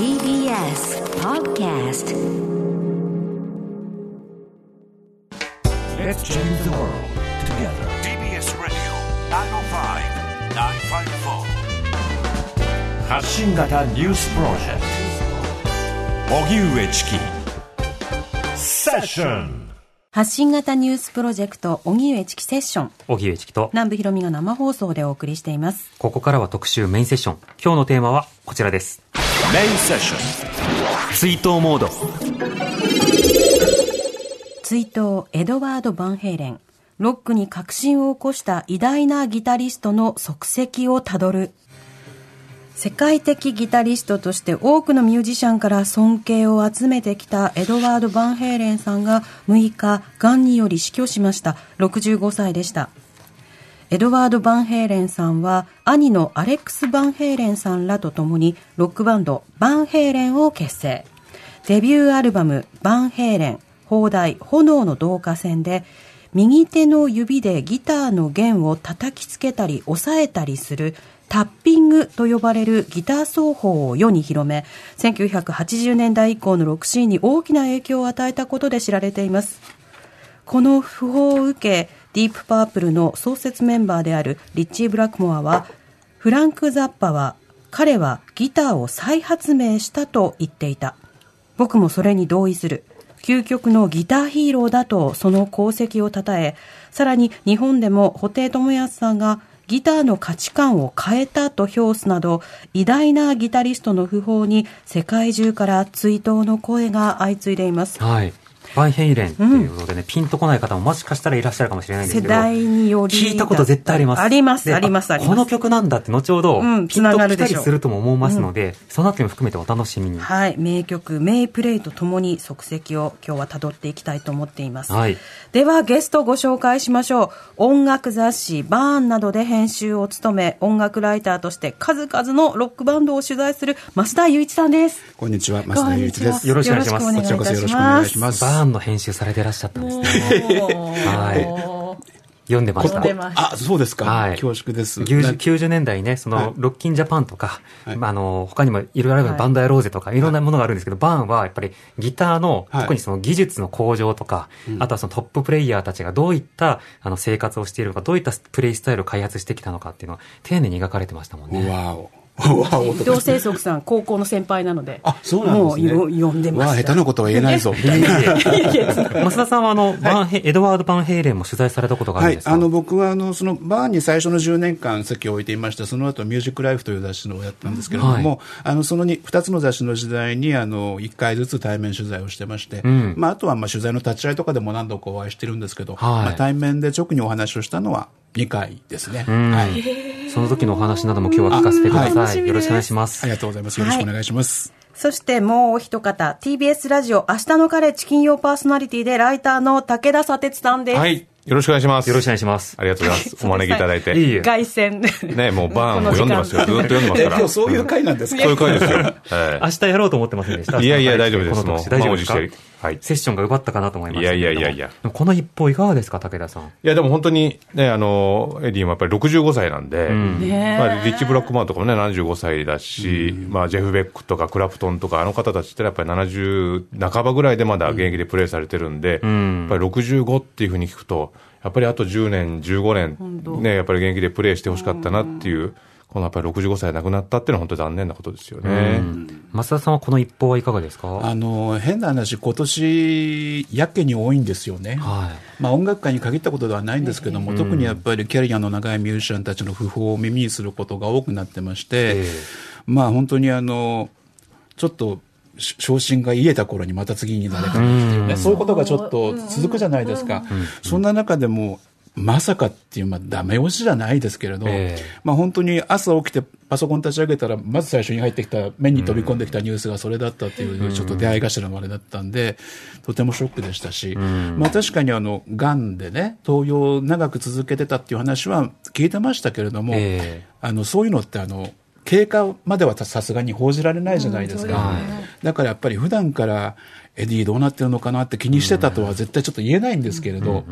TBS Podcast Let's change the world together. TBS Radio 905-954発信型ニュースプロジェクト荻上チキセッション 発信型ニュースプロジェクト、荻上チキセッション。荻上チキと、南部ひろみが生放送でお送りしています。ここからは特集メインセッション。今日のテーマはこちらです。メインセッション追悼モード。追悼エドワード・バンヘイレン。ロックに革新を起こした偉大なギタリストの足跡をたどる。世界的ギタリストとして多くのミュージシャンから尊敬を集めてきたエドワード・バンヘイレンさんが6日、癌により死去しました。65歳でした。エドワード・バンヘイレンさんは兄のアレックス・バンヘイレンさんらと共にロックバンドバンヘイレンを結成。デビューアルバムバンヘイレン、放題炎の導火線で右手の指でギターの弦を叩きつけたり押さえたりするタッピングと呼ばれるギター奏法を世に広め、1980年代以降のロックシーンに大きな影響を与えたことで知られています。この訃報を受け、ディープパープルの創設メンバーであるリッチー・ブラックモアは、フランク・ザッパは、彼はギターを再発明したと言っていた。僕もそれに同意する。究極のギターヒーローだとその功績を称え、さらに日本でも布袋寅泰さんがギターの価値観を変えたと評すなど、偉大なギタリストの訃報に世界中から追悼の声が相次いでいます。はい。バンヘイレンっていうことでね、ピンとこない方ももしかしたらいらっしゃるかもしれないんですけど。世代により聞いたこと絶対あります。ありますでありますありますこの曲なんだって後ほど、うんピンときたりつながるでしょうするとも思いますので、そのあたりも含めてお楽しみに。はい、名曲、名プレイとともに足跡を今日は辿っていきたいと思っています。はいではゲストをご紹介しましょう。音楽雑誌バーンなどで編集を務め、音楽ライターとして数々のロックバンドを取材する増田雄一さんです。こんにちは、増田雄一です。よろしくお願いしますよろくお願いいたこちらこそよろしくお願いします。バーンの編集されてらっしゃったんですね。はい。読んでました。あ、そうですか。はい恐縮です。90 90年代ね、そはいの、ロッキンジャパンとか、はいまあ、あの、他にもいろいろあるはいバンドやローゼとか、いろんなものがあるんですけど、バーンはやっぱりギターの、はい特にその技術の向上とか、あとはそのトッププレイヤーたちがどういった、あの、生活をしているのか、どういったプレイスタイルを開発してきたのかっていうのは、丁寧に描かれてましたもんね。わお。わお伊藤清則さん、高校の先輩なので。あ、そうなんですね。もうよ読んでま。下手なことは言えないぞ、増田さんはあの、バンヘイエドワード・バンヘイレンも取材されたことがあるはいんで、すか、あの僕はあのそのバーに最初の10年間席を置いていました、その後ミュージックライフという雑誌のをやったんですけれども、はいあのその 2, 2つの雑誌の時代にあの1回ずつ対面取材をしてまして、んまあ、あとはまあ取材の立ち会いとかでも何度かお会いしてるんですけど、はいまあ、対面で直にお話をしたのは2回ですね。んはいその時のお話なども今日は聞かせてください。あはいよろしくお願いしますあ。りがとうございます。よろしくお願いします。そしてもうお一方、TBS ラジオ、明日のカレッジ金曜パーソナリティでライターの武田砂鉄さんです。はい。よろしくお願いします。よろしくお願いします。ありがとうございます。お招きいただいて。いいえ。凱旋。ね、もうバーンも読んでますよ。ずっと読んでますえから。今日そういう回なんですか？そういう回ですよ。は 明日やろうと思ってませんでした。いやいや、大丈夫です。大丈夫ですはい。セッションが奪ったかなと思いましたいやいやけれども。いやいやでもこの一報いかがですか、武田さん？いや、でも本当にね、あの、エディもやっぱり65歳なんで、ねまあ、リッチ・ブラックマンとかもね、75歳だし、まあ、ジェフ・ベックとかクラプトンとか、あの方たちってやっぱり70半ばぐらいでまだ現役でプレーされてるんで、んやっぱり65っていうふうに聞くと、やっぱりあと10年、15当年、ね、やっぱり現役でプレーしてほしかったなっていう、このやっぱり65歳亡くなったっていうのは本当に残念なことですよね。増田さんはこの一報はいかがですか？あの変な話、今年やけに多いんですよね。はまあ、音楽界に限ったことではないんですけども、特にやっぱりキャリアの長いミュージシャンたちの訃報を耳にすることが多くなってまして、ええ。まあ本当にあの、ちょっと、し昇進が癒えた頃にまた次になれたっていうね、そういうことがちょっと続くじゃないですか。そんな中でも、まさかっていう、まあ、ダメ押しじゃないですけれど、ええ。まあ本当に朝起きてパソコン立ち上げたら、まず最初に入ってきた、目に飛び込んできたニュースがそれだったっていう、ちょっと出会い頭のあれだったんで、とてもショックでしたし、まあ確かにあの、癌でね、投与を長く続けてたっていう話は聞いてましたけれども、ええ。あの、そういうのってあの、経過まではさすがに報じられないじゃないですか。だからやっぱり普段から、エディどうなってるのかなって気にしてたとは絶対ちょっと言えないんですけれど、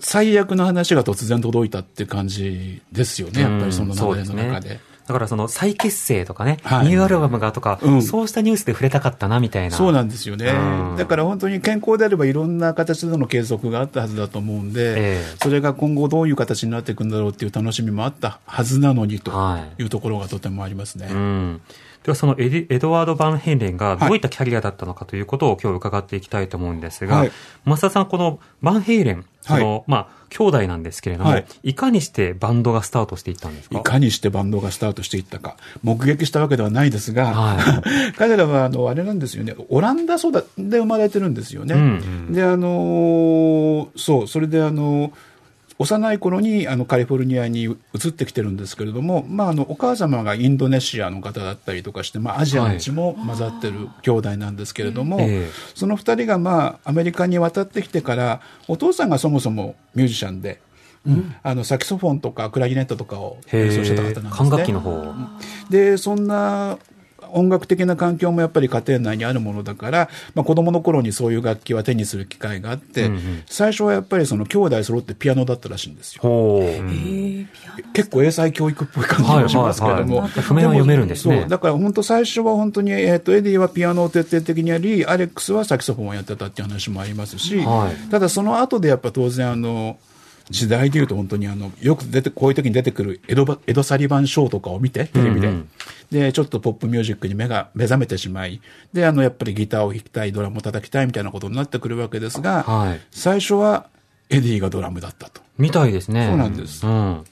最悪の話が突然届いたっていう感じですよね、やっぱりその流れの中で。だからその再結成とかね、はいニューアルバムがとか、うんそうしたニュースで触れたかったなみたいな。そうなんですよねうん。だから本当に健康であればいろんな形での継続があったはずだと思うんで、ええそれが今後どういう形になっていくんだろうっていう楽しみもあったはずなのにとはいいうところがとてもありますね。うん。ではそのエエドワード・バンヘンレンがどういったキャリアだったのかということを今日伺っていきたいと思うんですが、はい。増田さん、このバンヘイレン、その、まあ、兄弟なんですけれども、はい。い、かにしてバンドがスタートしていったんですか？いかにしてバンドがスタートしていったか、目撃したわけではないですが、は 彼らはあのあれなんですよね、オランダ育ちで生まれてるんですよね。うんで、あのーそう、それであの幼い頃にあのカリフォルニアに移ってきてるんですけれども、まあ、あのお母様がインドネシアの方だったりとかして、まあ、アジアの血も混ざってる兄弟なんですけれども、ええ。その二人が、まあ、アメリカに渡ってきてから、お父さんがそもそもミュージシャンで、あのサキソフォンとかクラリネットとかをへ演奏してた方なんえですね。管楽器の方。でそんな音楽的な環境もやっぱり家庭内にあるものだから、まあ、子供の頃にそういう楽器は手にする機会があって、うんうん最初はやっぱりその兄弟揃ってピアノだったらしいんですよ。結構英才教育っぽい感じもしますけども。はいはいはい譜面は読めるんですねそう。だから本当最初は本当に、えっ、と、エディはピアノを徹底的にやり、アレックスはサキソフォンをやってたっていう話もありますし、はいただその後でやっぱ当然あの、時代でいうと本当にあの、よく出て、こういう時に出てくるエドバ、エドサリバンショーとかを見て、テレビで。うんうんで、ちょっとポップミュージックに目が、目覚めてしまい、で、あの、やっぱりギターを弾きたい、ドラムを叩きたいみたいなことになってくるわけですが、はい最初はエディがドラムだったと。みたいですね。そうなんですうん。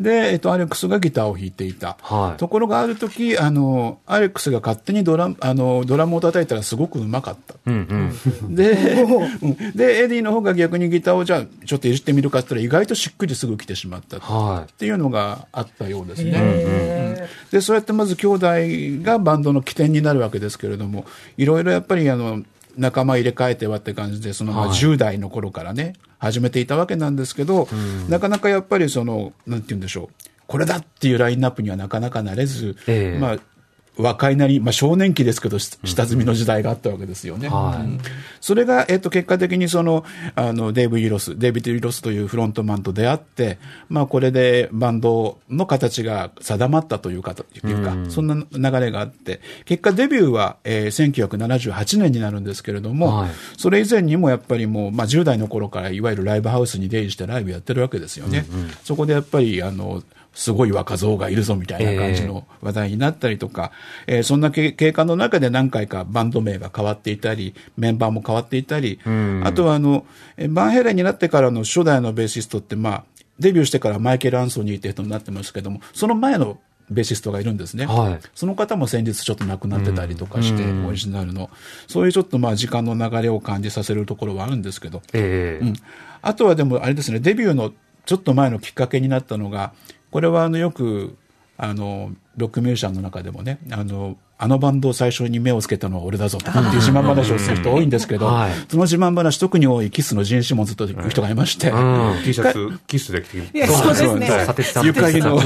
で、えっと、アレックスがギターを弾いていた。はいところがある時、あの、アレックスが勝手にドラム、あの、ドラムを叩いたらすごくうまかった。うんうん。で、うんで、エディの方が逆にギターをじゃあ、ちょっといじってみるかって言ったら意外としっくりすぐ来てしまった。はいっていうのがあったようですね。で、そうやってまず兄弟がバンドの起点になるわけですけれども、いろいろやっぱりあの、仲間入れ替えてはって感じで、そのまあはい。10代の頃からね、始めていたわけなんですけど、なかなかやっぱりその、なんて言うんでしょう、これだっていうラインナップにはなかなかなれず、ええ。まあ、若いなり、まあ、少年期ですけど、し下積みの時代があったわけですよね。はい。うん。それが、えっと、結果的にその、あの、デイブ・イロス、デイビッド・イロスというフロントマンと出会って、まあ、これでバンドの形が定まったというか、というか、そんな流れがあって、結果デビューは、えー1978年になるんですけれども、はい。それ以前にもやっぱりもう、まあ、10代の頃からいわゆるライブハウスに出入りしてライブやってるわけですよね。そこでやっぱり、あの、すごい若造がいるぞみたいな感じの話題になったりとか、えーそんな経経過の中で何回かバンド名が変わっていたり、メンバーも変わっていたり、あとはあの、えーバンヘイレンになってからの初代のベーシストって、まあ、デビューしてからマイケル・アンソニーって人になってますけども、その前のベーシストがいるんですね。はい。その方も先日ちょっと亡くなってたりとかして、オリジナルの。そういうちょっとまあ時間の流れを感じさせるところはあるんですけど、ええ。うん、あとはでもあれですね、デビューのちょっと前のきっかけになったのが、これはあのよくあのロックミュージシャンの中でもね、あのあのバンドを最初に目をつけたのは俺だぞとかっていう自慢話をする人多いんですけど、はい。その自慢話、特に多いキスのジン・シモンズという人がいまして、うん。T シャツ、キスで着てきて。そうですね。ゆかりの。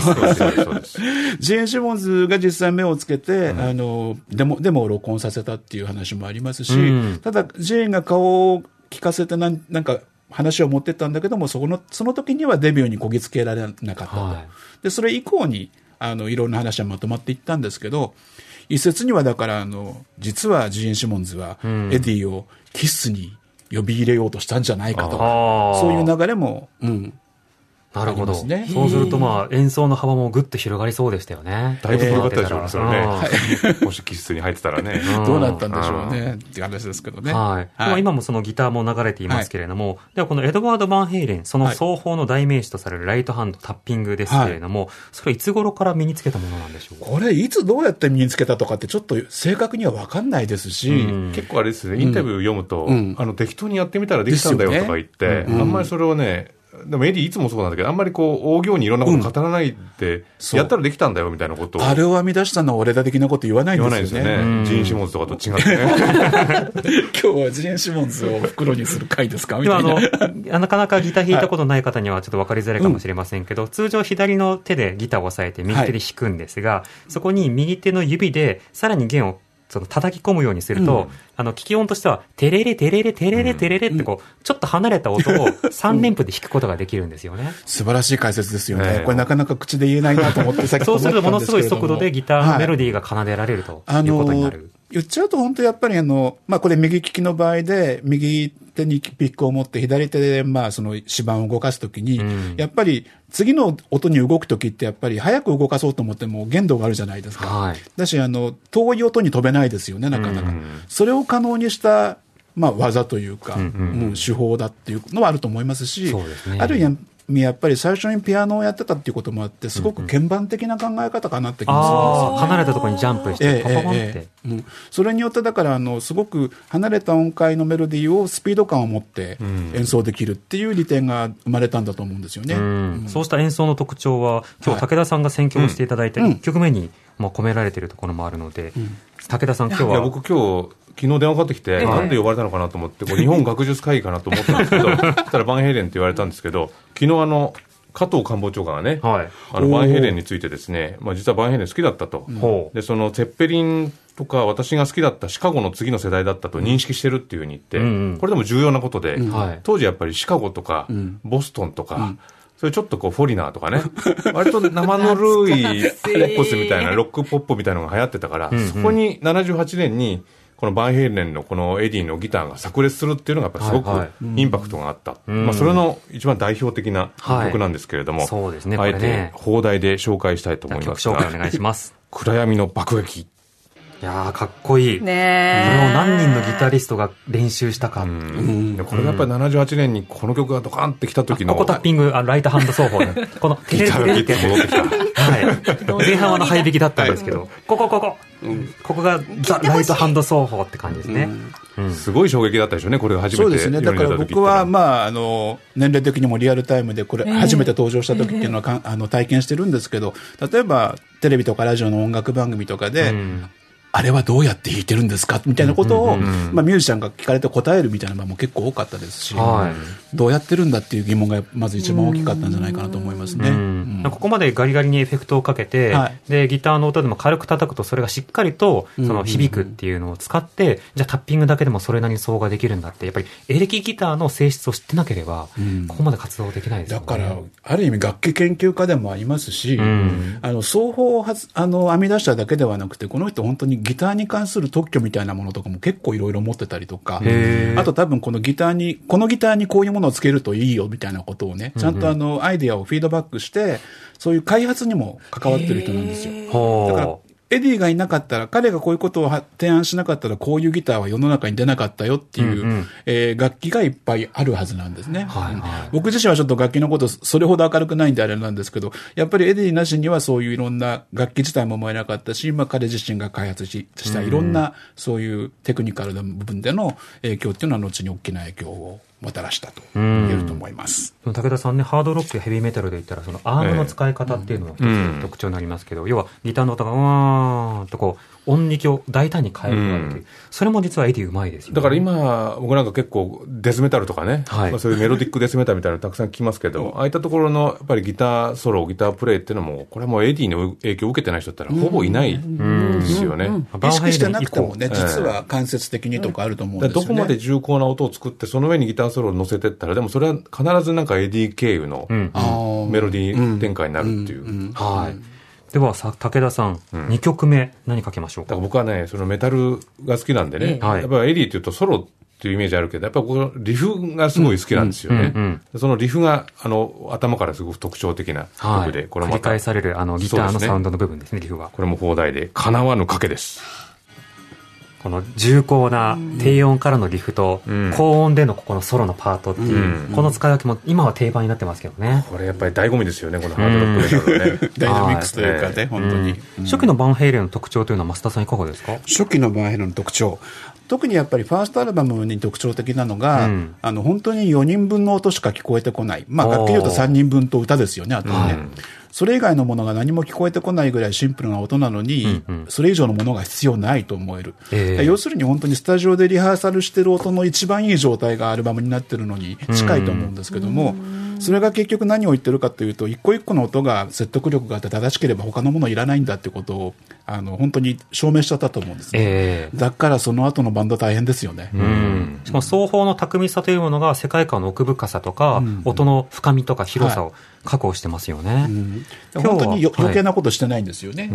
ジン・シモンズが実際目をつけて、あのデモデモを録音させたっていう話もありますし、うん。ただ、ジンが顔を聞かせてなん、なんか話を持ってったんだけども、そこのその時にはデビューにこぎつけられなかったと、はい。でそれ以降にあのいろんな話はまとまっていったんですけど、一説にはだからあの、実はジェーン・シモンズはエディをキスに呼び入れようとしたんじゃないかとか、ああ。そういう流れも、うん、なるほど。ね。そうするとまあ演奏の幅もぐっと広がりそうでしたよね。だいぶ広がったでしょうね、それねうん。もしキスに入ってたらね。うん。どうなったんでしょうね。っていう話ですけどね。はい。でも今もそのギターも流れていますけれども、ではこのエドワード・バンヘイレン、その双方の代名詞とされるライトハンドタッピングですけれども、それいつ頃から身につけたものなんでしょうか？これ、いつどうやって身につけたとかって、ちょっと正確には分かんないですし、うん。結構あれですね、インタビュー読むと、うん。あの適当にやってみたらできたんだよとか言って、あんまりそれをね、でもエディいつもそうなんだけど、あんまりこう、大行にいろんなこと語らないで、そうやったらできたんだよみたいなことをあれを編み出したのは俺だ的なこと言わないん言ですよね。わないですよね。うんジーン・シモンズとかと違ってね。今日はジン・シモンズを袋にする回ですか？みでもたあいな。の、なかなかギター弾いたことない方にはちょっと分かりづらいかもしれませんけど、通常左の手でギターを押さえて右手で弾くんですが、そこに右手の指でさらに弦をその叩き込むようにすると、あの、聞き音としては、テレレテレレテレレテレレってこう、ちょっと離れた音を 3連符で弾くことができるんですよね。素晴らしい解説ですよね。ええこれなかなか口で言えないなと思って、さっき そうするとものすごい速度でギターのメロディーが奏でられるとあいうことになのる。言っちゃうと本当やっぱりあの、まあこれ右利きの場合で、右手にピックを持って左手でまあその指板を動かすときに、んやっぱり次の音に動くときってやっぱり早く動かそうと思っても限度があるじゃないですか。はい。だし、あの、遠い音に飛べないですよね、なかなか。うんそれを可能にした、まあ、技というか、うんうんうん手法だっていうのはあると思いますし、ねある意味、やっぱり最初にピアノをやってたっていうこともあって、すごく鍵盤的な考え方かなって気もするんです、離れたところにジャンプして、パパパって。うん、それによって、だからあの、すごく離れた音階のメロディーをスピード感を持って演奏できるっていう利点が生まれたんだと思うんですよね。うんそうした演奏の特徴は、今日武田さんが選曲していただいた1曲目にまあ込められているところもあるので、武田さん、今日いやは。僕今日昨日電話かかってきて、なんで呼ばれたのかなと思って、これ日本学術会議かなと思ったんですけど、そしたらバンヘイレンって言われたんですけど、昨日あの、加藤官房長官がね、はい。あのバンヘイレンについてですね、まあ、実はバンヘイレン好きだったと。ほう。で、そのゼッペリンとか私が好きだったシカゴの次の世代だったと認識してるっていうふうに言って、うんうん。これでも重要なことで、はい。当時やっぱりシカゴとか、ボストンとか、それちょっとこうフォリナーとかね、割と生ぬるいポップスみたいな、ロックポップみたいなのが流行ってたから、んうん。そこに78年に、このバンヘイレンのこのエディのギターが炸裂するっていうのがやっぱりすごくインパクトがあった。んまあそれの一番代表的なはい曲なんですけれども、そうですねあえて邦題で紹介したいと思いますが曲紹介お願いします。暗闇の爆撃。いやー、かっこいい。これをね何人のギタリストが練習したか。うんでこれがやっぱり78年にこの曲がドカンってきた時の、ここタッピング、あライトハンド奏法ね。この、テレギターがギ戻ってきた。はい。前半はあの、配引きだったんですけど、ここ、ここ。ここがザ・ライトハンド奏法って感じですね。うんすごい衝撃だったでしょうね、これが初めてそうですね。だから僕は、まあ、あの、年齢的にもリアルタイムで、これ、初めて登場した時っていうのはか、あの、体験してるんですけど、例えば、テレビとかラジオの音楽番組とかで、うんあれはどうやって弾いてるんですか？みたいなことを、まあ、ミュージシャンが聞かれて答えるみたいなのも結構多かったですし、はどうやってるんだっていう疑問がまず一番大きかったんじゃないかなと思いますね。ううん。んここまでガリガリにエフェクトをかけて、はい。で、ギターの音でも軽く叩くと、それがしっかりと、その響くっていうのを使って、じゃあタッピングだけでもそれなりに奏ができるんだって、やっぱりエレキギターの性質を知ってなければ、ここまで活動できないですよね。だから、ある意味楽器研究家でもありますし、ん。あの、奏法をはずあの編み出しただけではなくて、この人本当にギターに関する特許みたいなものとかも結構いろいろ持ってたりとかあと多分このギターに、このギターにこういうものをつけるといいよみたいなことをね、ちゃんとあの、アイデアをフィードバックして、そういう開発にも関わってる人なんですよ。だから。エディがいなかったら、彼がこういうことをは提案しなかったら、こういうギターは世の中に出なかったよっていう、うんうん。えー楽器がいっぱいあるはずなんですね。はいはい。うん僕自身はちょっと楽器のこと、それほど明るくないんであれなんですけど、やっぱりエディなしにはそういういろんな楽器自体も生まれなかったし、まあ彼自身が開発ししたいろんなそういうテクニカルな部分での影響っていうのは後に大きな影響をもたらしたと言えると思います。武田さんね、ハードロックやヘビーメタルで言ったら、そのアームの使い方っていうのが一つ特徴になりますけど、要はギターの音がうーんとこう、音域を大胆に変えることができる。それも実はエディうまいですよね。だから今、僕なんか結構デスメタルとかね、はいまあ、そういうメロディックデスメタルみたいなのたくさん聞きますけど、ああいったところのやっぱりギターソロ、ギタープレイっていうのも、これはもうエディの影響を受けてない人だったらほぼいないですよね。意識してなくてもね、実は間接的にとかあると思うんだですよね。どこまで重厚な音を作って、その上にギターソロを乗せてったら、でもそれは必ずなんかエディ経由のメロディー展開になるっていう。はい。ではさ、武田さん、2曲目、何かけましょうか？だから僕はね、そのメタルが好きなんでね、ええはい。やっぱりエディっていうとソロっていうイメージあるけど、やっぱこのリフがすごい好きなんですよね。うん。うん。そのリフが、あの、頭からすごく特徴的なはい。曲で、これまた。繰り返、されるあのギターのサウンドの部分ですね、リフは。これも邦題で、叶わぬ賭けです。この重厚な低音からのリフと、うん高音でのここのソロのパートっていう、うんこの使い分けも今は定番になってますけどね。これやっぱり醍醐味ですよね、このハードロックメタルのね。ダイナミックスというかはいね、本当に。初期のバンヘイレンの特徴というのは増田さんいかがですか？初期のバンヘイレンの特徴。特にやっぱりファーストアルバムに特徴的なのが、うんあの、本当に4人分の音しか聞こえてこない。まあ、楽器で言うと3人分と歌ですよね、あとはね。うんそれ以外のものが何も聞こえてこないぐらいシンプルな音なのに、うんうん。それ以上のものが必要ないと思える。ええ。要するに本当にスタジオでリハーサルしてる音の一番いい状態がアルバムになってるのに近いと思うんですけども、それが結局何を言ってるかというと、一個一個の音が説得力があって正しければ他のものいらないんだってことを、あの、本当に証明しちゃったと思うんですね。ええ。だからその後のバンド大変ですよね。うん、しかも双方の巧みさというものが世界観の奥深さとか、音の深みとか広さを確保してますよね。今日は本当によはい。余計なことしてないんですよね。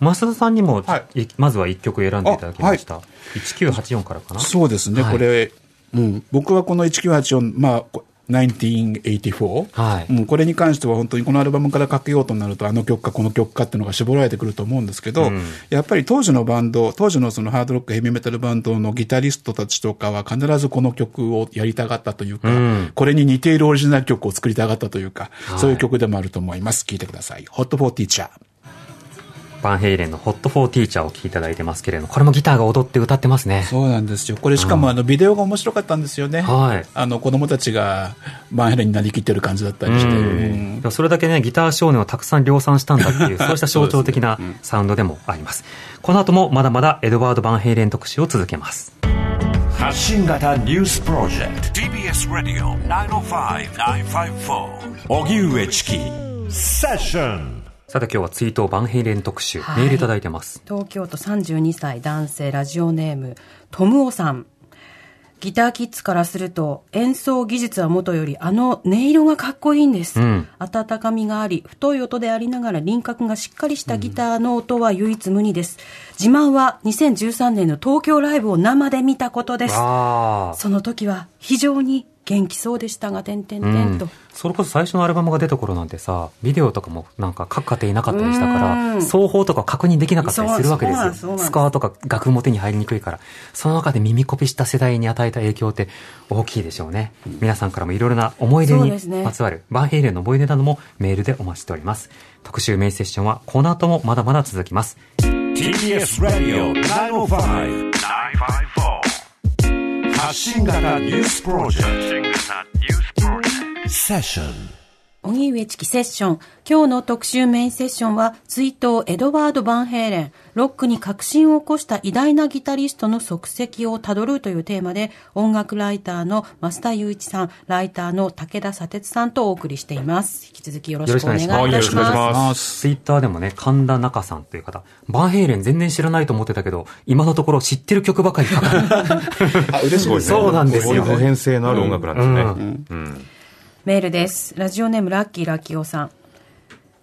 増田さんにも、はい。いまずは一曲選んでいただきました。1984からかな。そうですね、はい。これ、うん、僕はこの1984、まあ、こ1984、はいうん、これに関しては本当にこのアルバムからかけようとなると、あの曲かこの曲かっていうのが絞られてくると思うんですけど、うんやっぱり当時のバンド、当時のそのハードロック、ヘビーメタルバンドのギタリストたちとかは必ずこの曲をやりたがったというか、うんこれに似ているオリジナル曲を作りたがったというか、はいそういう曲でもあると思います。聴いてください。Hot for Teacher。バンヘイレンの Hot for Teacher を聴いていただいてますけれども、これもギターが踊って歌ってますね。そうなんですよ。これしかもあのビデオが面白かったんですよね。はいあの子供たちがバンヘレンになりきってる感じだったりして。うんそれだけね、ギター少年をたくさん量産したんだっていう、そうした象徴的なサウンドでもあります。この後もまだまだエドワード・バンヘイレン特集を続けます。発信型ニュースプロジェクト TBS ラディオ905-954おぎゅうえちきセッションさて今日は追悼バンヘイレン特集、はい。メールいただいてます。東京都32歳男性ラジオネームトムオさん。ギターキッズからすると演奏技術はもとよりあの音色がかっこいいんです、うん。温かみがあり太い音でありながら輪郭がしっかりしたギターの音は唯一無二です。自慢は2013年の東京ライブを生で見たことです。その時は非常に元気そうでしたが点々点と、それこそ最初のアルバムが出た頃なんてさ、ビデオとかもなんか各家庭いなかったりしたから、うん双方とか確認できなかったりするわけですよ。スカーとか楽も手に入りにくいから、その中で耳コピした世代に与えた影響って大きいでしょうね。皆さんからもいろいろな思い出にまつわる、バンヘイレンの思い出などもメールでお待ちしております。特集メインセッションはこの後もまだまだ続きます。TBS ラディオ905-954発信型ニュースプロジェクトセッション荻上チキセッション。今日の特集メインセッションは、追悼エドワード・バンヘイレン、ロックに革新を起こした偉大なギタリストの足跡をたどるというテーマで、音楽ライターの増田雄一さん、ライターの武田砂鉄さんとお送りしています。引き続きよろしくお願いいたしよろしくお願いします。ます。ツイッターでもね、神田中さんという方、バンヘイレン全然知らないと思ってたけど、今のところ知ってる曲ばかりかかる。あ、嬉しいですね。そうなんですよこういう普遍性のある音楽なんですね。うんメールです。ラジオネームラッキーラッキオさん。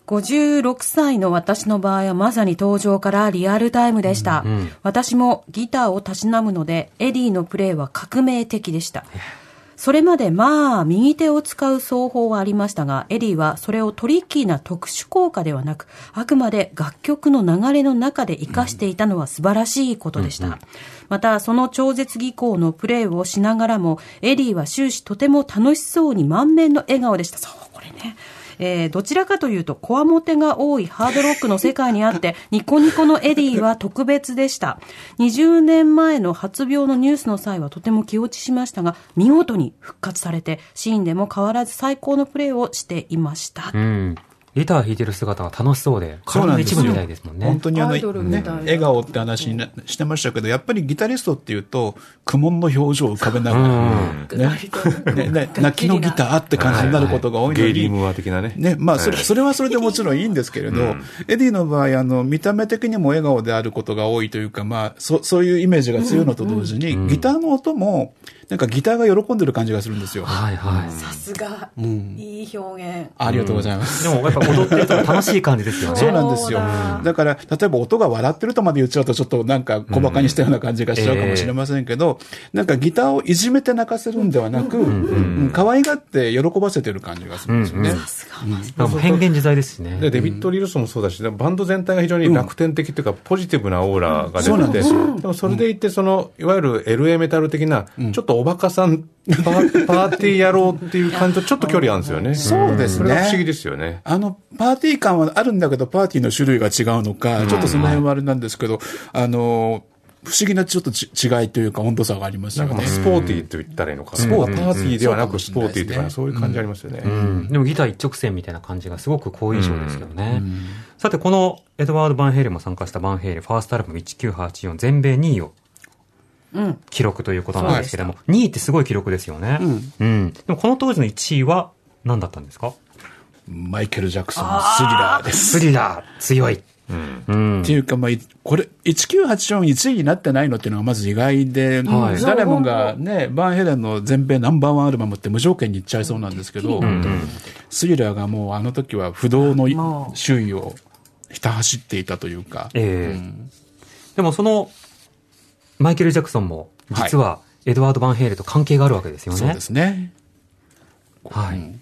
56歳の私の場合はまさに登場からリアルタイムでした。私もギターをたしなむので、エディのプレイは革命的でした。それまでまあ、右手を使う奏法はありましたが、エディはそれをトリッキーな特殊効果ではなく、あくまで楽曲の流れの中で活かしていたのは素晴らしいことでした。また、その超絶技巧のプレイをしながらも、エディは終始とても楽しそうに満面の笑顔でした。そう、これね。えーどちらかというと、こわもてが多いハードロックの世界にあって、ニコニコのエディは特別でした。20年前の発病のニュースの際はとても気落ちしましたが、見事に復活されて、シーンでも変わらず最高のプレーをしていました。うん。ギター弾いてる姿が楽しそうで、体の一部みたいですもんね。本当にあの、ね笑顔って話になしてましたけど、やっぱりギタリストっていうと、苦悶の表情を浮かべながら、ね、ねね泣きのギターって感じになることが多いのに、ゲイリームーア的なね。ね、まあ、それ、それはそれでもちろんいいんですけれど、エディの場合、あの、見た目的にも笑顔であることが多いというか、まあ、そ、そういうイメージが強いのと同時に、ギターの音も、なんかギターが喜んでる感じがするんですよ。はいはい。さすが、いい表現。ありがとうございます。でもやっぱ踊ってると楽しい感じですよね。そうなんですよだ。だから、例えば音が笑ってるとまで言っちゃうと、ちょっとなんか小馬鹿にしたような感じがしちゃうかもしれませんけど、なんかギターをいじめて泣かせるんではなく、うん可愛がって喜ばせてる感じがするんですよね。だからもう変幻自在ですしね。でデビッド・リルソンもそうだし、バンド全体が非常に楽天的というか、ポジティブなオーラがそうなん出てて、ですよでもそれでいって、その、いわゆる LA メタル的な、ちょっとおバカさん、パーパーティー野郎っていう感じと ちょっと距離あるんですよね。そうですねそれが不思議ですよね。あの、パーティー感はあるんだけど、パーティーの種類が違うのか、ちょっとその辺はあれなんですけど、あの、不思議なちょっとち違いというか温度差がありますよねなんかまあ。スポーティーと言ったらいいのかな。スポーティーパーティーではなくスポーティーというか、そういう感じありますよね。うんでもギター一直線みたいな感じがすごく好印象ですけどね。さて、このエドワード・バンヘイレンも参加したバンヘイレン、ファーストアルバム1984全米2位を記録ということなんですけども、2位ってすごい記録ですよね。うん。でもこの当時の1位は何だったんですか？マイケル・ジャクソンのスリラーです。スリラー、強い。うん。っていうか、まあ、いこれ、19841位になってないのっていうのがまず意外で、はい。誰もがね、バンヘレンの全米ナンバーワンアルバムって無条件に言っちゃいそうなんですけど、スリラーがもうあの時は不動のまあ周囲をひた走っていたというか、ええ。でもその、マイケル・ジャクソンも、実は、エドワード・バンヘイレンと関係があるわけですよね。そうですね。はい。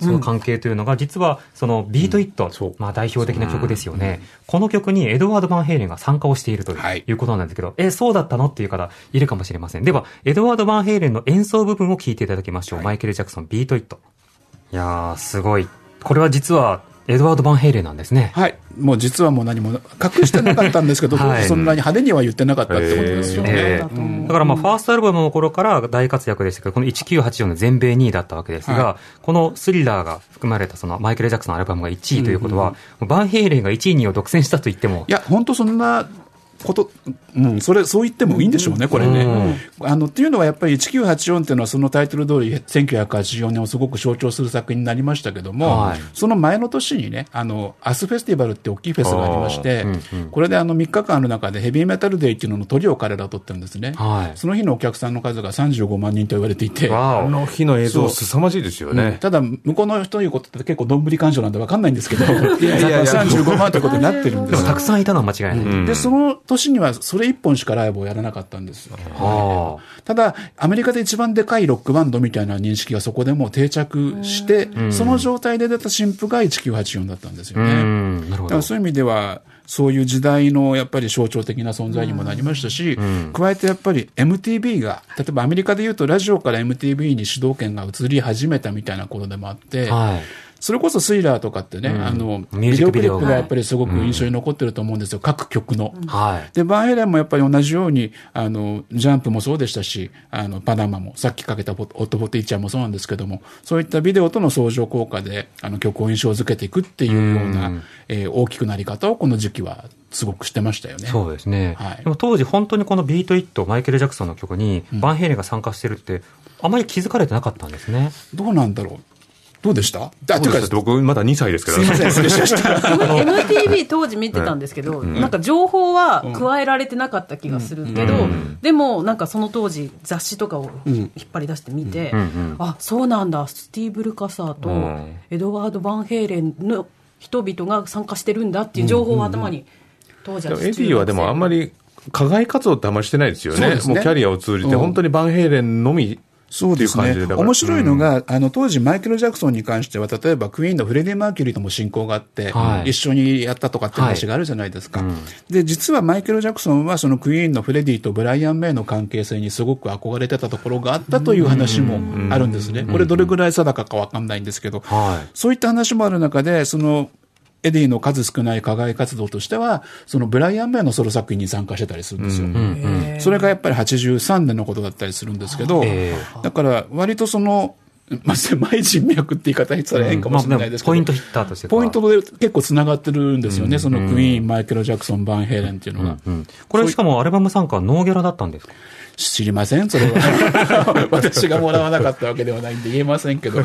その関係というのが、実は、その、ビート・イット、そうまあ代表的な曲ですよね。この曲にエドワード・バンヘイレンが参加をしているとはいいうことなんですけど、え、そうだったのっていう方いるかもしれません。では、エドワード・バンヘイレンの演奏部分を聞いていただきましょう。マイケル・ジャクソン、ビート・イット。いやー、すごい。これは実は、エドワード・バンヘイレンなんですね。はい。もう実はもう何も隠してなかったんですけど、はいそんなに派手には言ってなかったってことですよね。ええだからまあ、ファーストアルバムの頃から大活躍でしたけど、この1984の全米2位だったわけですが、はこのスリラーが含まれたそのマイケル・ジャクソンのアルバムが1位ということは、バンヘイレンが1位、2位を独占したと言ってもい、や、本当そんなこと、うん、それ、そう言ってもいいんでしょうね、これね。あの、っていうのはやっぱり1984っていうのはそのタイトル通り1984年をすごく象徴する作品になりましたけども、はい。その前の年にね、あの、アスフェスティバルって大きいフェスがありまして、これであの3日間の中でヘビーメタルデーっていうのの鳥を彼らは取ってるんですね。はい。その日のお客さんの数が35万人と言われていて、あ。の日の映像、凄まじいですようん。ね。ただ、向こうの人いうことって結構どんぶり感情なんで分かんないんですけど、いやいやいや。35万ということになってるんでよ。ですもたくさんいたのは間違いない。うん。で、その年にはそれ一本しかライブをやらなかったんですただ、アメリカで一番でかいロックバンドみたいな認識がそこでもう定着して、その状態で出た新譜が1984だったんですよね。だから。そういう意味では、そういう時代のやっぱり象徴的な存在にもなりましたし、加えてやっぱり MTV が、例えばアメリカで言うとラジオから MTV に主導権が移り始めたみたいな頃でもあって、はい。それこそスイラーとかってね、あの、ミュービデオクリジックビデオップがやっぱりすごく印象に残ってると思うんですよ、各曲の。はい。で、バンヘイレンもやっぱり同じように、あの、ジャンプもそうでしたし、あの、パナマも、さっきかけたホットフォティーチャーもそうなんですけども、そういったビデオとの相乗効果で、あの、曲を印象づけていくっていうような、えー大きくなり方をこの時期はすごくしてましたよね。そうですね。はいでも当時本当にこのビート・イット、マイケル・ジャクソンの曲に、バンヘイレンが参加してるって、あまり気づかれてなかったんですね。どうなんだろうどうでした？あ、ていうか、す僕、まだ2歳ですけど。いません、失礼しました。MTV 当時見てたんですけど、なんか情報は加えられてなかった気がするけど、でもなんかその当時雑誌とかを引っ張り出して見て、あ、そうなんだ、スティーブ・ルカサーとん。エドワード・バンヘイレンの人々が参加してるんだっていう情報は頭に当時はエディはでもあんまり課外活動ってあんまりしてないですよね。もうキャリアを通じて、うん。本当にバンヘイレンのみそうですね面白いのが、あの、当時マイケル・ジャクソンに関しては、例えばクイーンのフレディ・マーキュリーとも親交があって、はい一緒にやったとかって話があるじゃないですか。で、実はマイケル・ジャクソンは、そのクイーンのフレディとブライアン・メイの関係性にすごく憧れてたところがあったという話もあるんですね。これどれぐらい定かかわかんないんですけど、はい。そういった話もある中で、その、エディの数少ない課外活動としては、そのブライアン・メイのソロ作品に参加してたりするんですよ。それがやっぱり83年のことだったりするんですけど、えだから割とその、まあ、狭い人脈って言い方したら変かもしれないですけど、ポイントヒッターとしてポイントで結構つながってるんですよね、そのクイーン、マイケル・ジャクソン、バンヘイレンっていうのが。うん。これしかもアルバム参加はノーギャラだったんですか？知りませんそれは。私がもらわなかったわけではないんで言えませんけど。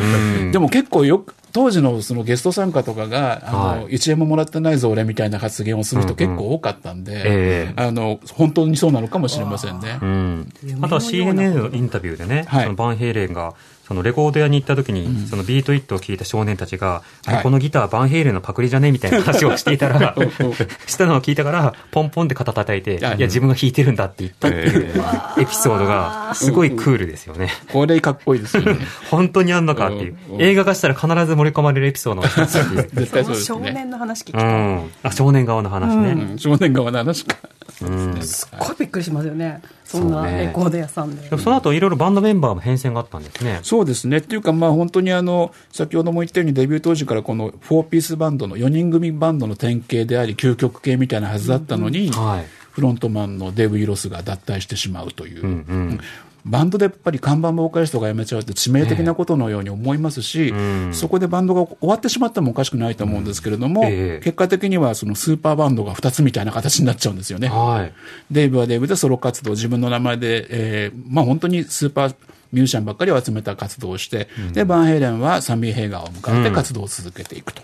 でも結構よく、当時のそのゲスト参加とかが、あの、はい1円ももらってないぞ俺みたいな発言をする人結構多かったんで、ええあの、本当にそうなのかもしれませんね。うん。あとは CNN のインタビューでね、はいそのバンヘイレンが、そのレコード屋に行った時に、そのビートイットを聞いた少年たちが、あはいこのギターバンヘイレンのパクリじゃねみたいな話をしていたら うんうん、したのを聞いたから、ポンポンって肩叩いて、いはいや、自分が弾いてるんだって言ったっていうエピソードが、すごいクールですよね。これかっこいいですよね。本当にあんのかっていううん。うん映画化したら必ず盛り込まれるエピソードの一つ。絶対そうです少ね。年の話聞きたい。うん。あ、少年側の話ね。うん少年側の話か。うん。すっごいびっくりしますよね。そんなそうねレコード屋さんで。でもその後いろいろバンドメンバーも変遷があったんですね。そうですね。っていうか、まあ本当にあの、先ほども言ったようにデビュー当時からこの4ピースバンドの4人組バンドの典型であり、究極系みたいなはずだったのに、はい。フロントマンのデーブ・イロスが脱退してしまうという。うんうん。バンドでやっぱり看板ボーカリストが辞めちゃうって致命的なことのように思いますし、そこでバンドが終わってしまってもおかしくないと思うんですけれども、ええ結果的にはそのスーパーバンドが2つみたいな形になっちゃうんですよね。はい。デイブはデイブでソロ活動、自分の名前で、えーまあ本当にスーパーミュージシャンばっかりを集めた活動をして、で、バンヘイレンはサミー・ヘイガーを迎えて活動を続けていくと。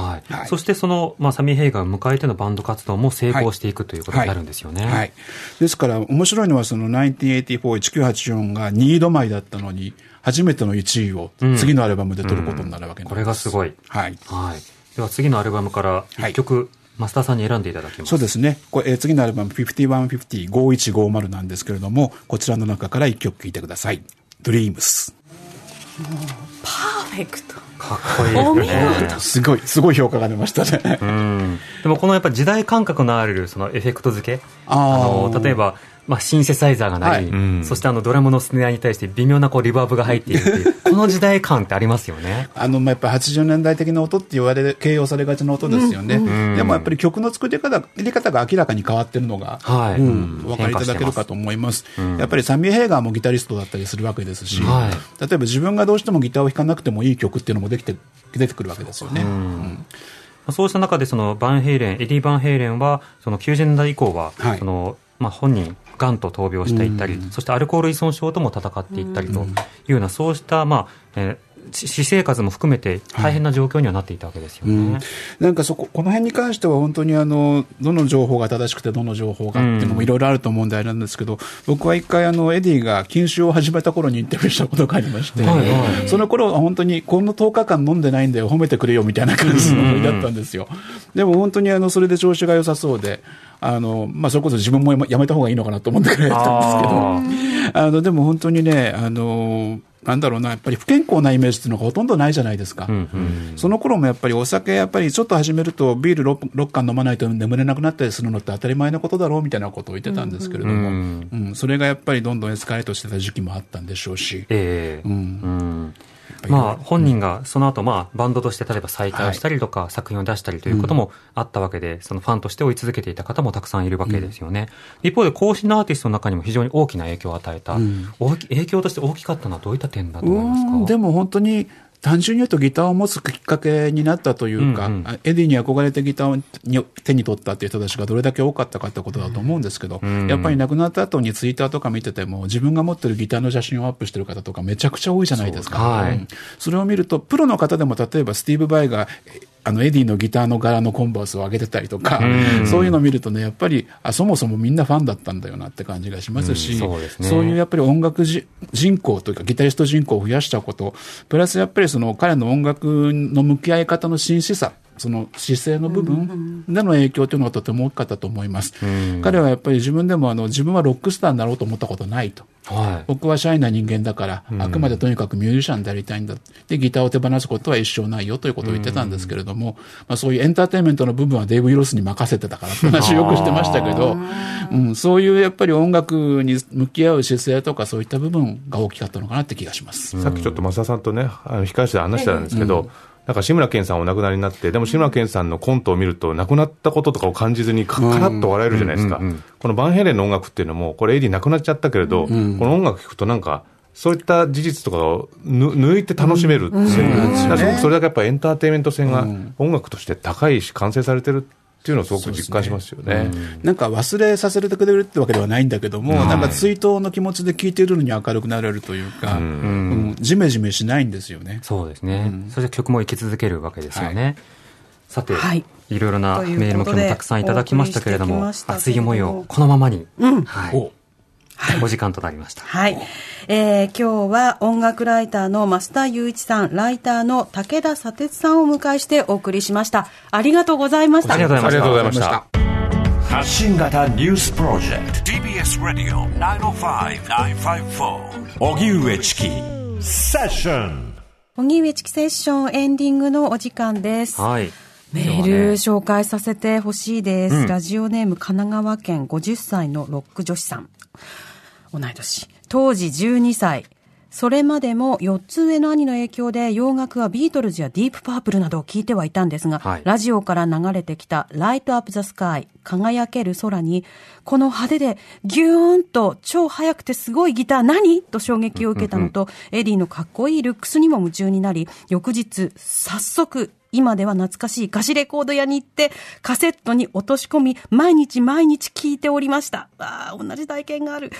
はい。はいそしてその、まあ、サミー・ヘイガーを迎えてのバンド活動も成功していくということになるんですよね。はい。ですから、面白いのは、その1984、1984が2位止まりだったのに、初めての1位を次のアルバムで取ることになるわけなんです。これがすごい。はい。はい。では次のアルバムからはい一曲、マスターさんに選んでいただきます。そうですね。これ、えー次のアルバム5150、5150なんですけれども、こちらの中から1曲聴いてください。Dreams。パーフェクト。かっこいいですね。すごい、すごい評価が出ましたね。うん。でもこのやっぱ時代感覚のあるそのエフェクト付け。あーの、例えば、まあ、シンセサイザーが鳴り、はい。うん。そしてあのドラムのスネアに対して微妙なこうリバーブが入っているっていう、この時代感ってありますよね。あの、まあ、やっぱ80年代的な音って言われ、形容されがちな音ですよね。でもやっぱり曲の作り方、入れ方が明らかに変わってるのが、はい。うんうん。お分かりいただけるかと思います。ん。やっぱりサミー・ヘイガーもギタリストだったりするわけですし、は例えば自分がどうしてもギターを弾かなくてもいい曲っていうのもできて、出てくるわけですよね。うん。そうした中でそのバンヘイレン、エディ・バンヘイレンは、その90年代以降は、はい。そのまあ、本人、がんと闘病していったり、そしてアルコール依存症とも戦っていったりというような、そうした、まあえーし私生活も含めて大変な状況にはなっていたわけですよね。なんかそこ、この辺に関しては本当にあの、どの情報が正しくてどの情報がっていうのもいろいろあると思うんであれなんですけど、僕は一回あの、エディが禁酒を始めた頃にインタビューしたことがありまして、はいはい。その頃は本当にこの10日間飲んでないんだよ、褒めてくれよみたいな感じのノリだったんですよ。でも本当にあの、それで調子が良さそうで、あの、まあ、それこそ自分もやめた方がいいのかなと思ってくれたんですけど、あの、でも本当にね、あの、なんだろうな、やっぱり不健康なイメージっていうのがほとんどないじゃないですか。うんうん。その頃もやっぱりお酒、やっぱりちょっと始めると、ビール 6, 6缶飲まないと眠れなくなったりするのって当たり前のことだろうみたいなことを言ってたんですけれども、うん。うん。それがやっぱりどんどんエスカレートしてた時期もあったんでしょうし、ええ。うん。うんまあ、本人がその後、まあ、バンドとして例えば再開をしたりとか、作品を出したりということもあったわけで、そのファンとして追い続けていた方もたくさんいるわけですよね。一方で、後進のアーティストの中にも非常に大きな影響を与えた、大き影響として大きかったのはどういった点だと思いますか？うんでも本当に単純に言うとギターを持つきっかけになったというか、うんうん。あエディに憧れてギターをに手に取ったっていう人たちがどれだけ多かったかってことだと思うんですけど、ん。やっぱり亡くなった後にツイッターとか見てても、自分が持ってるギターの写真をアップしてる方とかめちゃくちゃ多いじゃないですか。そう。はい。うん。それを見ると、プロの方でも例えばスティーブ・バイが、えあの、エディのギターの柄のコンバースを上げてたりとか、うん。そういうのを見るとね、やっぱり、あ、そもそもみんなファンだったんだよなって感じがしますし、うん。そうですね。そういうやっぱり音楽じ人口というか、ギタリスト人口を増やしたこと、プラスやっぱりその彼の音楽の向き合い方の真摯さ、その姿勢の部分での影響というのはとても大きかったと思います。うん彼はやっぱり自分でもあの自分はロックスターになろうと思ったことないと。はい。僕はシャイな人間だから、あくまでとにかくミュージシャンでありたいんだ。で、ギターを手放すことは一生ないよということを言ってたんですけれども、まあそういうエンターテインメントの部分はデーブ・リー・ロスに任せてたからって話をよくしてましたけど、うん、そういうやっぱり音楽に向き合う姿勢とかそういった部分が大きかったのかなって気がします。さっきちょっと増田さんとね、あの控室で話してたんですけど、なんか志村けんさんお亡くなりになって、でも志村けんさんのコントを見ると、亡くなったこととかを感じずに、かからっと笑えるじゃないですか。このバンヘイレンの音楽っていうのも、これエディ亡くなっちゃったけれど、この音楽聴くとなんか、そういった事実とかをぬ抜いて楽しめるっていう、それだけやっぱエンターテインメント性が音楽として高いし、完成されてるっていうのをすごく実感しますよね。なんか忘れさせてくれるってわけではないんだけども、はいなんか追悼の気持ちで聴いているのに明るくなれるというか、うん。ジメジメしないんですよね。そうですね。それで曲も生き続けるわけですよね。さて、はい。いろいろなメールも今日もたくさんいただきましたけれども、熱い思いをこのままに、はいおお時間となりました。はい。えー今日は音楽ライターの増田雄一さん、ライターの武田砂鉄さんをお迎えしてお送りしました。ありがとうございました。ありがとうございましたありがとうございました。発信型ニュースプロジェクト TBS ラディオ905-954おぎゅうえちきセッション荻上チキセッションエンディングのお時間です。はい。メール紹介させてほしいです、うんラジオネーム神奈川県50歳のロック女子さん。同い年。当時12歳。それまでも4つ上の兄の影響で洋楽はビートルズやディープパープルなどを聴いてはいたんですが、はいラジオから流れてきた Light Up the Sky、輝ける空に、この派手でギューンと超速くてすごいギター何？と衝撃を受けたのと、エディのかっこいいルックスにも夢中になり、翌日、早速、今では懐かしい貸しレコード屋に行って、カセットに落とし込み、毎日毎日聴いておりました。ああ、同じ体験がある。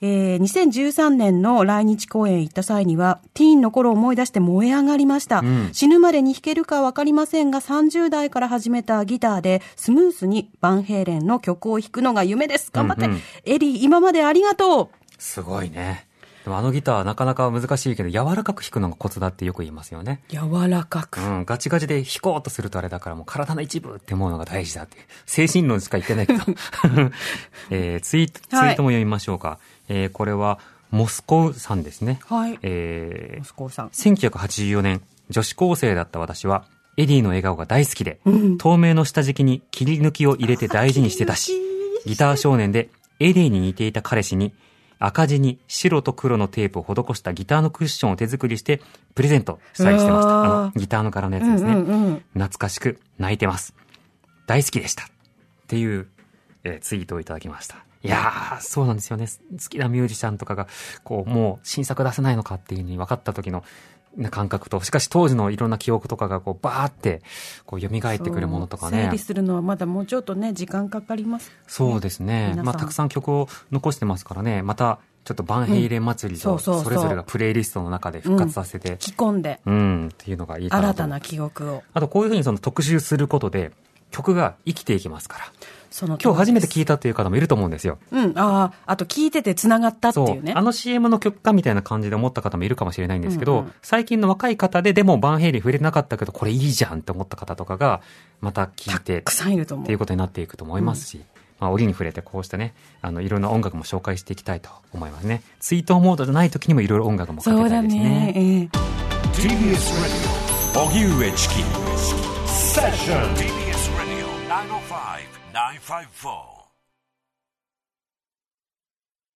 えー、2013年の来日公演行った際には、ティーンの頃を思い出して燃え上がりました。死ぬまでに弾けるかわかりませんが、30代から始めたギターで、スムースにバンヘイレンの曲を弾くのが夢です。頑張って。うんうんエリー、今までありがとう。すごいね。でもあのギターはなかなか難しいけど、柔らかく弾くのがコツだってよく言いますよね。柔らかくう。ん、ガチガチで弾こうとするとあれだからもう体の一部って思うのが大事だっていう。精神論しか言ってないけど。えーツイート、ツイはいートも読みましょうか。えーこれは、モスコウさんですね。はい。えー息子さん。1984年、女子高生だった私は、エディの笑顔が大好きで、透明の下敷きに切り抜きを入れて大事にしてたし、ギター少年でエディに似ていた彼氏に、赤地に白と黒のテープを施したギターのクッションを手作りして、プレゼントしたりしてました。あの、ギターの柄のやつですね。うんうんうん懐かしく泣いてます。大好きでした。っていう、えーツイートをいただきました。いやー、そうなんですよね。好きなミュージシャンとかが、こう、もう新作出せないのかっていうふうに分かった時の、な感覚と、しかし当時のいろんな記憶とかがこうバーってこう蘇ってくるものとかね整理。するのはまだもうちょっとね、時間かかります。そうですね。まあたくさん曲を残してますからね。またちょっとバンヘイレン祭りとうんそれぞれがプレイリストの中で復活させて、着込んで、うん、っていうのがいいかなと。新たな記憶を。あとこういうふうにその特集することで曲が生きていきますから。その今日初めて聞いいたっていう方もいると思うんですよ。うん、ああ、あと聞いてて繋がったってそいううね。あの CM の曲かみたいな感じで思った方もいるかもしれないんですけど、うんうん最近の若い方ででもバンヘイレン触れてなかったけど、これいいじゃんって思った方とかが、また聞いてたくさんいると思うっていうことになっていくと思いますし、まあ、折に触れてこうしてね、あの、いろんな音楽も紹介していきたいと思いますね。ツイートモードじゃない時にもいろいろ音楽もかそうだけたいですね。ね。ええ TBS Radio 荻上チキセッション TBS Radio 905 954